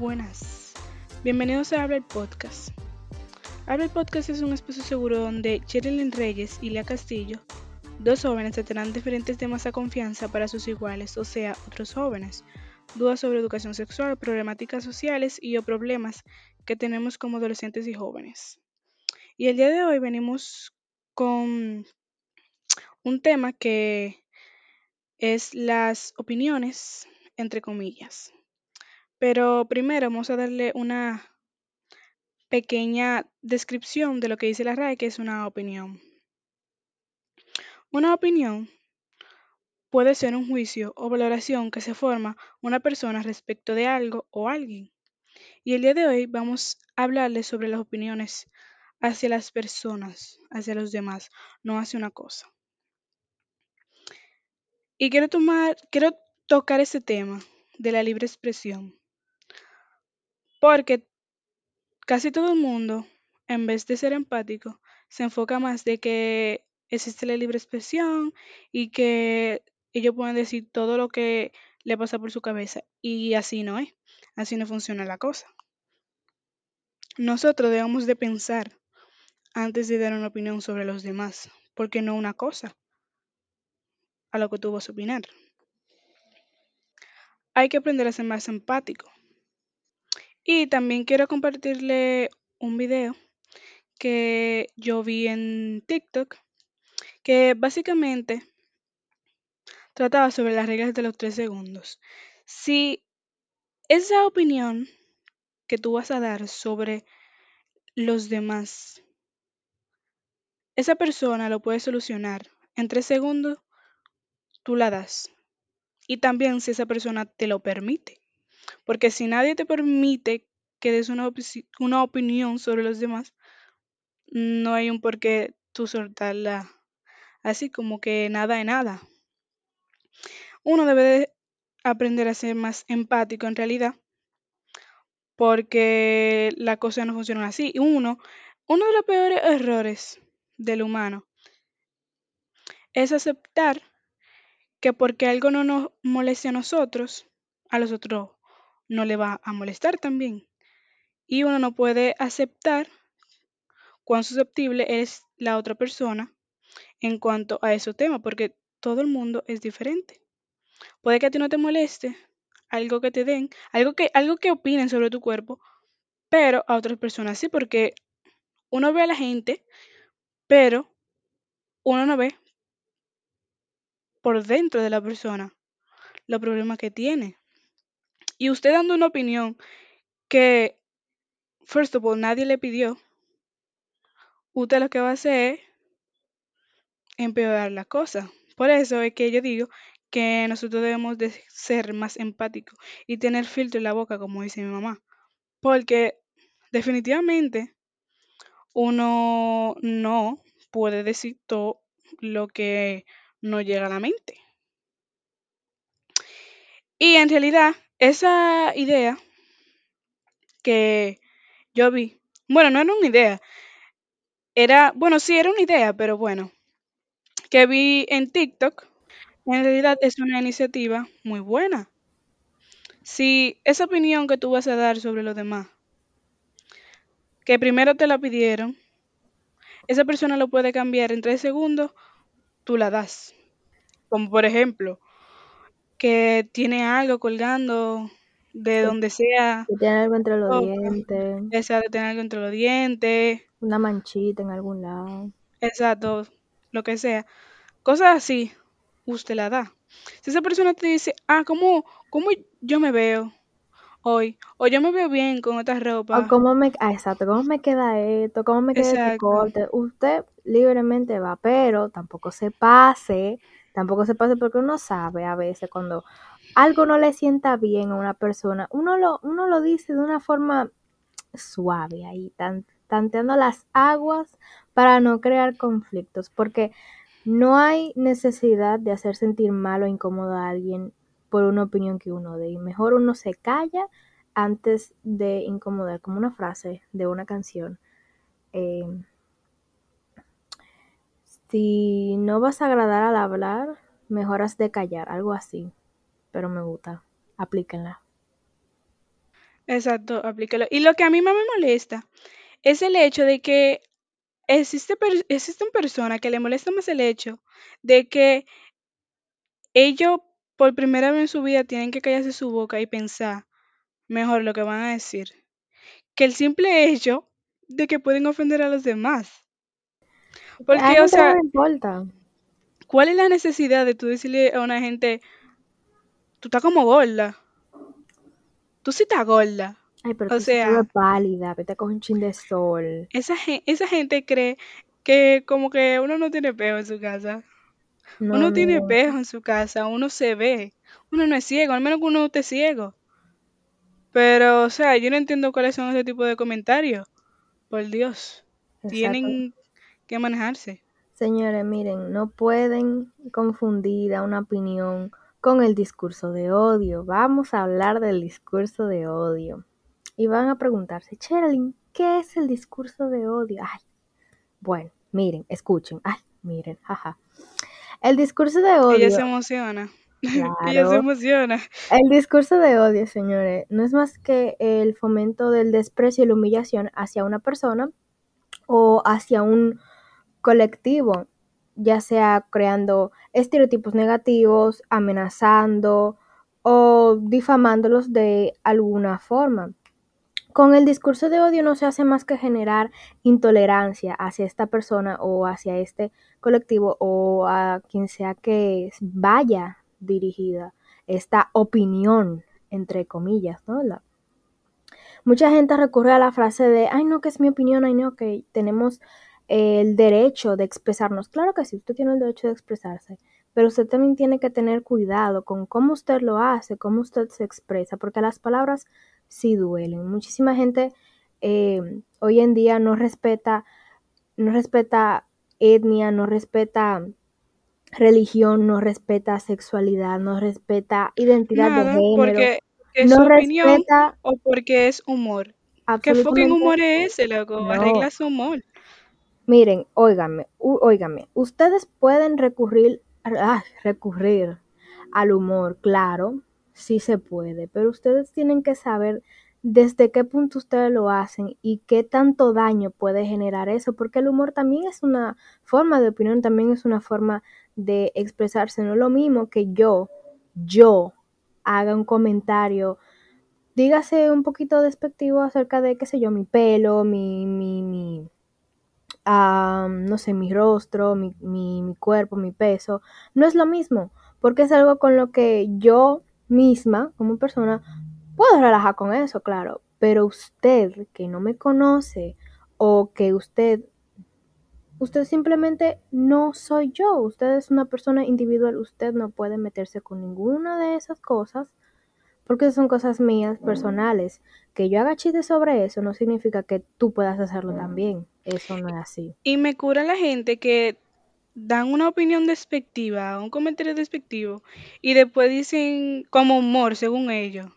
buenas. Bienvenidos a Habla Podcast. Habla Podcast es un espacio seguro donde Cherilyn Reyes y Lea Castillo, dos jóvenes, tratarán diferentes temas a confianza para sus iguales, o sea, otros jóvenes. Dudas sobre educación sexual, problemáticas sociales y o problemas que tenemos como adolescentes y jóvenes. Y el día de hoy venimos con un tema que es las opiniones, entre comillas. Pero primero vamos a darle una pequeña descripción de lo que dice la RAE, que es una opinión. Una opinión puede ser un juicio o valoración que se forma una persona respecto de algo o alguien. Y el día de hoy vamos a hablarles sobre las opiniones hacia las personas, hacia los demás, no hacia una cosa. Y quiero tomar, quiero tocar ese tema de la libre expresión porque casi todo el mundo, en vez de ser empático, se enfoca más de que existe la libre expresión y que ellos pueden decir todo lo que le pasa por su cabeza. Y así no es. Así no funciona la cosa. Nosotros debemos de pensar antes de dar una opinión sobre los demás, porque no una cosa a lo que tú vas a opinar. Hay que aprender a ser más empático. Y también quiero compartirle un video que yo vi en TikTok, que básicamente trataba sobre las reglas de los tres segundos. Si esa opinión que tú vas a dar sobre los demás, esa persona lo puede solucionar en tres segundos, tú la das. Y también si esa persona te lo permite. Porque si nadie te permite que des una, una opinión sobre los demás, no hay un por qué tú soltarla así como que nada de nada. Uno debe de aprender a ser más empático en realidad, porque la cosa no funciona así. Uno, uno de los peores errores del humano es aceptar que porque algo no nos moleste a nosotros, a los otros no le va a molestar también. Y uno no puede aceptar cuán susceptible es la otra persona en cuanto a ese tema, porque todo el mundo es diferente. Puede que a ti no te moleste algo que te den, algo que, algo que opinen sobre tu cuerpo, pero a otras personas sí, porque uno ve a la gente, pero uno no ve por dentro de la persona los problemas que tiene. Y usted dando una opinión que, first of all, nadie le pidió, usted lo que va a hacer es empeorar la cosa. Por eso es que yo digo que nosotros debemos de ser más empáticos y tener filtro en la boca, como dice mi mamá. Porque definitivamente uno no puede decir todo lo que no llega a la mente. Y en realidad esa idea que yo vi, bueno, no era una idea, era, bueno, sí era una idea, pero bueno, que vi en TikTok, en realidad es una iniciativa muy buena. Si esa opinión que tú vas a dar sobre los demás, que primero te la pidieron, esa persona lo puede cambiar en tres segundos, tú la das. Como por ejemplo, que tiene algo colgando de donde sea. Que tiene algo entre los dientes. Exacto, de tener algo entre los dientes. Una manchita en algún lado. Exacto, lo que sea. Cosas así, usted la da. Si esa persona te dice, ah, ¿cómo, cómo yo me veo hoy? O yo me veo bien con esta ropa. O cómo me, ah, exacto, cómo me queda esto, cómo me queda este corte. Usted libremente va, pero tampoco se pase Tampoco se pase porque uno sabe a veces cuando algo no le sienta bien a una persona, uno lo, uno lo dice de una forma suave ahí, tanteando las aguas para no crear conflictos, porque no hay necesidad de hacer sentir mal o incómodo a alguien por una opinión que uno dé. Mejor uno se calla antes de incomodar, como una frase de una canción. Eh, si no vas a agradar al hablar, mejor has de callar, algo así. Pero me gusta. Aplíquenla. Exacto, aplícalo. Y lo que a mí más me molesta es el hecho de que existe existen personas que le molesta más el hecho de que ellos por primera vez en su vida tienen que callarse su boca y pensar mejor lo que van a decir que el simple hecho de que pueden ofender a los demás. Porque, o sea, no importa. ¿cuál es la necesidad de tú decirle a una gente, tú estás como gorda? Tú sí estás gorda. Ay, pero o sea, pálida, vete con un chin de sol. Esa, esa gente cree que como que uno no tiene peo en su casa. uno tiene peo en su casa, uno se ve. Uno no es ciego, al menos que uno esté ciego. Pero, o sea, yo no entiendo cuáles son ese tipo de comentarios. Por Dios. Tienen que manejarse. Señores, miren, no pueden confundir a una opinión con el discurso de odio. Vamos a hablar del discurso de odio. Y van a preguntarse, Cherlin, ¿qué es el discurso de odio? Ay, bueno, miren, escuchen. Ay, miren, jaja. El discurso de odio. Ella se emociona. Ella se emociona. El discurso de odio, señores, no es más que el fomento del desprecio y la humillación hacia una persona o hacia un colectivo, ya sea creando estereotipos negativos, amenazando o difamándolos de alguna forma. Con el discurso de odio no se hace más que generar intolerancia hacia esta persona o hacia este colectivo o a quien sea que vaya dirigida esta opinión, entre comillas, ¿no? mucha gente recurre a la frase de, ay no, que es mi opinión, ay no, que tenemos el derecho de expresarnos. Claro que sí, usted tiene el derecho de expresarse, pero usted también tiene que tener cuidado con cómo usted lo hace, cómo usted se expresa, porque las palabras sí duelen. Muchísima gente eh, hoy en día no respeta, no respeta etnia, no respeta religión, no respeta sexualidad, no respeta identidad de género. Porque es no respeta, o porque es humor. ¿Qué fucking humor es ese, loco? Arregla su humor. Miren, óigame, óigame, ustedes pueden recurrir, ah, recurrir al humor, claro, sí se puede, pero ustedes tienen que saber desde qué punto ustedes lo hacen y qué tanto daño puede generar eso, porque el humor también es una forma de opinión, también es una forma de expresarse. No es lo mismo que yo, yo, haga un comentario, dígase un poquito despectivo acerca de, qué sé yo, mi pelo, mi, mi, mi, no sé, mi rostro, mi, mi, mi cuerpo, mi peso. No es lo mismo, porque es algo con lo que yo misma, como persona, puedo relajar con eso, claro. Pero usted que no me conoce o que usted Usted simplemente no soy yo, usted es una persona individual, usted no puede meterse con ninguna de esas cosas porque son cosas mías, personales. Que yo haga chistes sobre eso no significa que tú puedas hacerlo también, eso no es así. Y me cura la gente que dan una opinión despectiva, un comentario despectivo, y después dicen como humor, según ellos,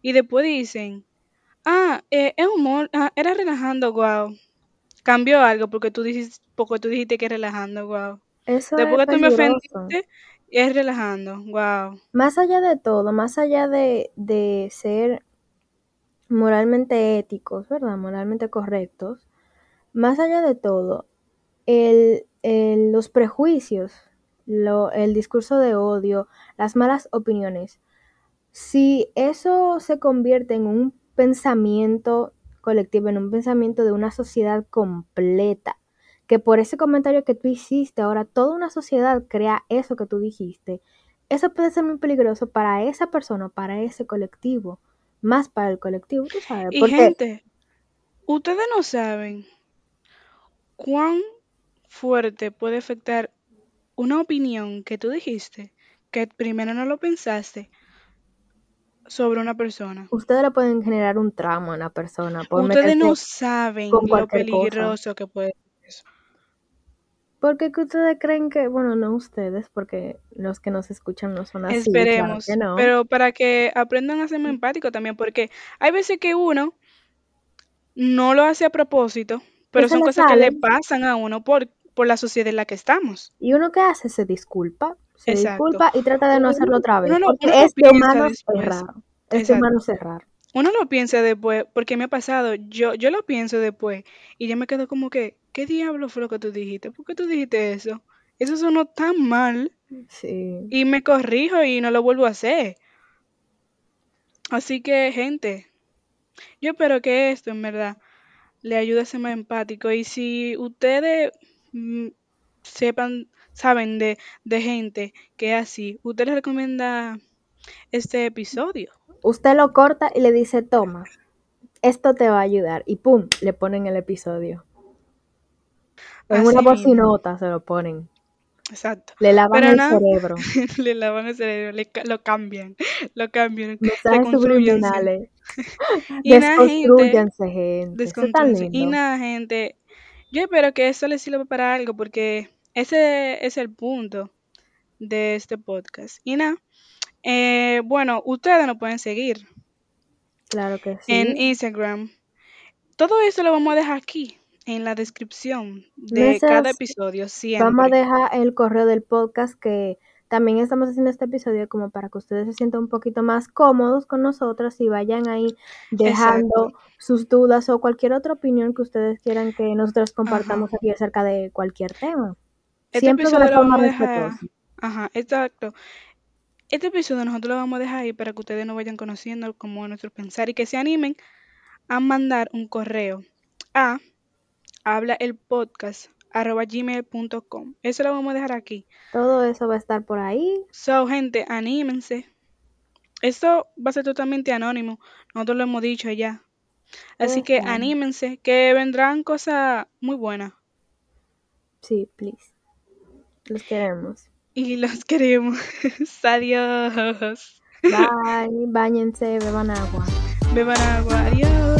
y después dicen, ah, eh, es humor, ah, era relajando, wow cambió algo porque tú dijiste, porque tú dijiste que es relajando, wow. Eso Después es que tú me ofendiste, es relajando, wow. Más allá de todo, más allá de, de ser moralmente éticos, ¿verdad? Moralmente correctos, más allá de todo, el, el, los prejuicios, lo, el discurso de odio, las malas opiniones, si eso se convierte en un pensamiento colectivo, en un pensamiento de una sociedad completa. Que por ese comentario que tú hiciste, ahora toda una sociedad crea eso que tú dijiste. Eso puede ser muy peligroso para esa persona, para ese colectivo, más para el colectivo, tú sabes. Y gente, ustedes no saben cuán fuerte puede afectar una opinión que tú dijiste, que primero no lo pensaste, sobre una persona. Ustedes le pueden generar un trauma a una persona. Ustedes no saben lo peligroso que puede. Porque ustedes creen que, bueno, no ustedes, porque los que nos escuchan no son así. Esperemos, pero para que aprendan a ser más empáticos también, porque hay veces que uno no lo hace a propósito, pero son cosas que le pasan a uno por, por la sociedad en la que estamos. Y uno que hace se disculpa, disculpa y trata de no hacerlo otra vez. porque es de humano cerrar. Es de humano cerrar. Uno lo piensa después, porque me ha pasado, yo, yo lo pienso después y yo me quedo como que, ¿qué diablo fue lo que tú dijiste? ¿Por qué tú dijiste eso? Eso sonó tan mal. Sí. Y me corrijo y no lo vuelvo a hacer. Así que, gente, yo espero que esto en verdad le ayude a ser más empático. Y si ustedes mm, sepan, saben de, de gente que es así, ¿usted les recomienda este episodio? Usted lo corta y le dice, toma, esto te va a ayudar. Y pum, le ponen el episodio. En Así una bocinota se lo ponen. Exacto. Le lavan Pero el cerebro. le lavan el cerebro, le lo cambian, lo cambian, Mensajes subliminales. Y nada, gente, Desconstruyanse, gente. Desconstrúyanse. Y nada, gente, yo espero que eso les sirva para algo porque ese es el punto de este podcast. Y nada, eh, bueno, ustedes nos pueden seguir Claro que en sí. Instagram. Todo eso lo vamos a dejar aquí en la descripción de cada episodio Vamos a siempre. dejar el correo del podcast que también estamos haciendo este episodio como para que ustedes se sientan un poquito más cómodos con nosotros y vayan ahí dejando Exacto. sus dudas o cualquier otra opinión que ustedes quieran que nosotros Ajá. compartamos aquí acerca de cualquier tema. Este Siempre de lo forma vamos a dejar. respetuosa. Ajá, exacto. Este episodio nosotros lo vamos a dejar ahí para que ustedes nos vayan conociendo como nuestro pensar y que se animen a mandar un correo a habla el podcast gmail.com. Eso lo vamos a dejar aquí. Todo eso va a estar por ahí. So, gente, anímense. Esto va a ser totalmente anónimo. Nosotros lo hemos dicho ya. Así que anímense, que vendrán cosas muy buenas. Sí, please. Los queremos. Y los queremos. Adiós. Bye. Báñense, beban agua. Beban agua. Adiós.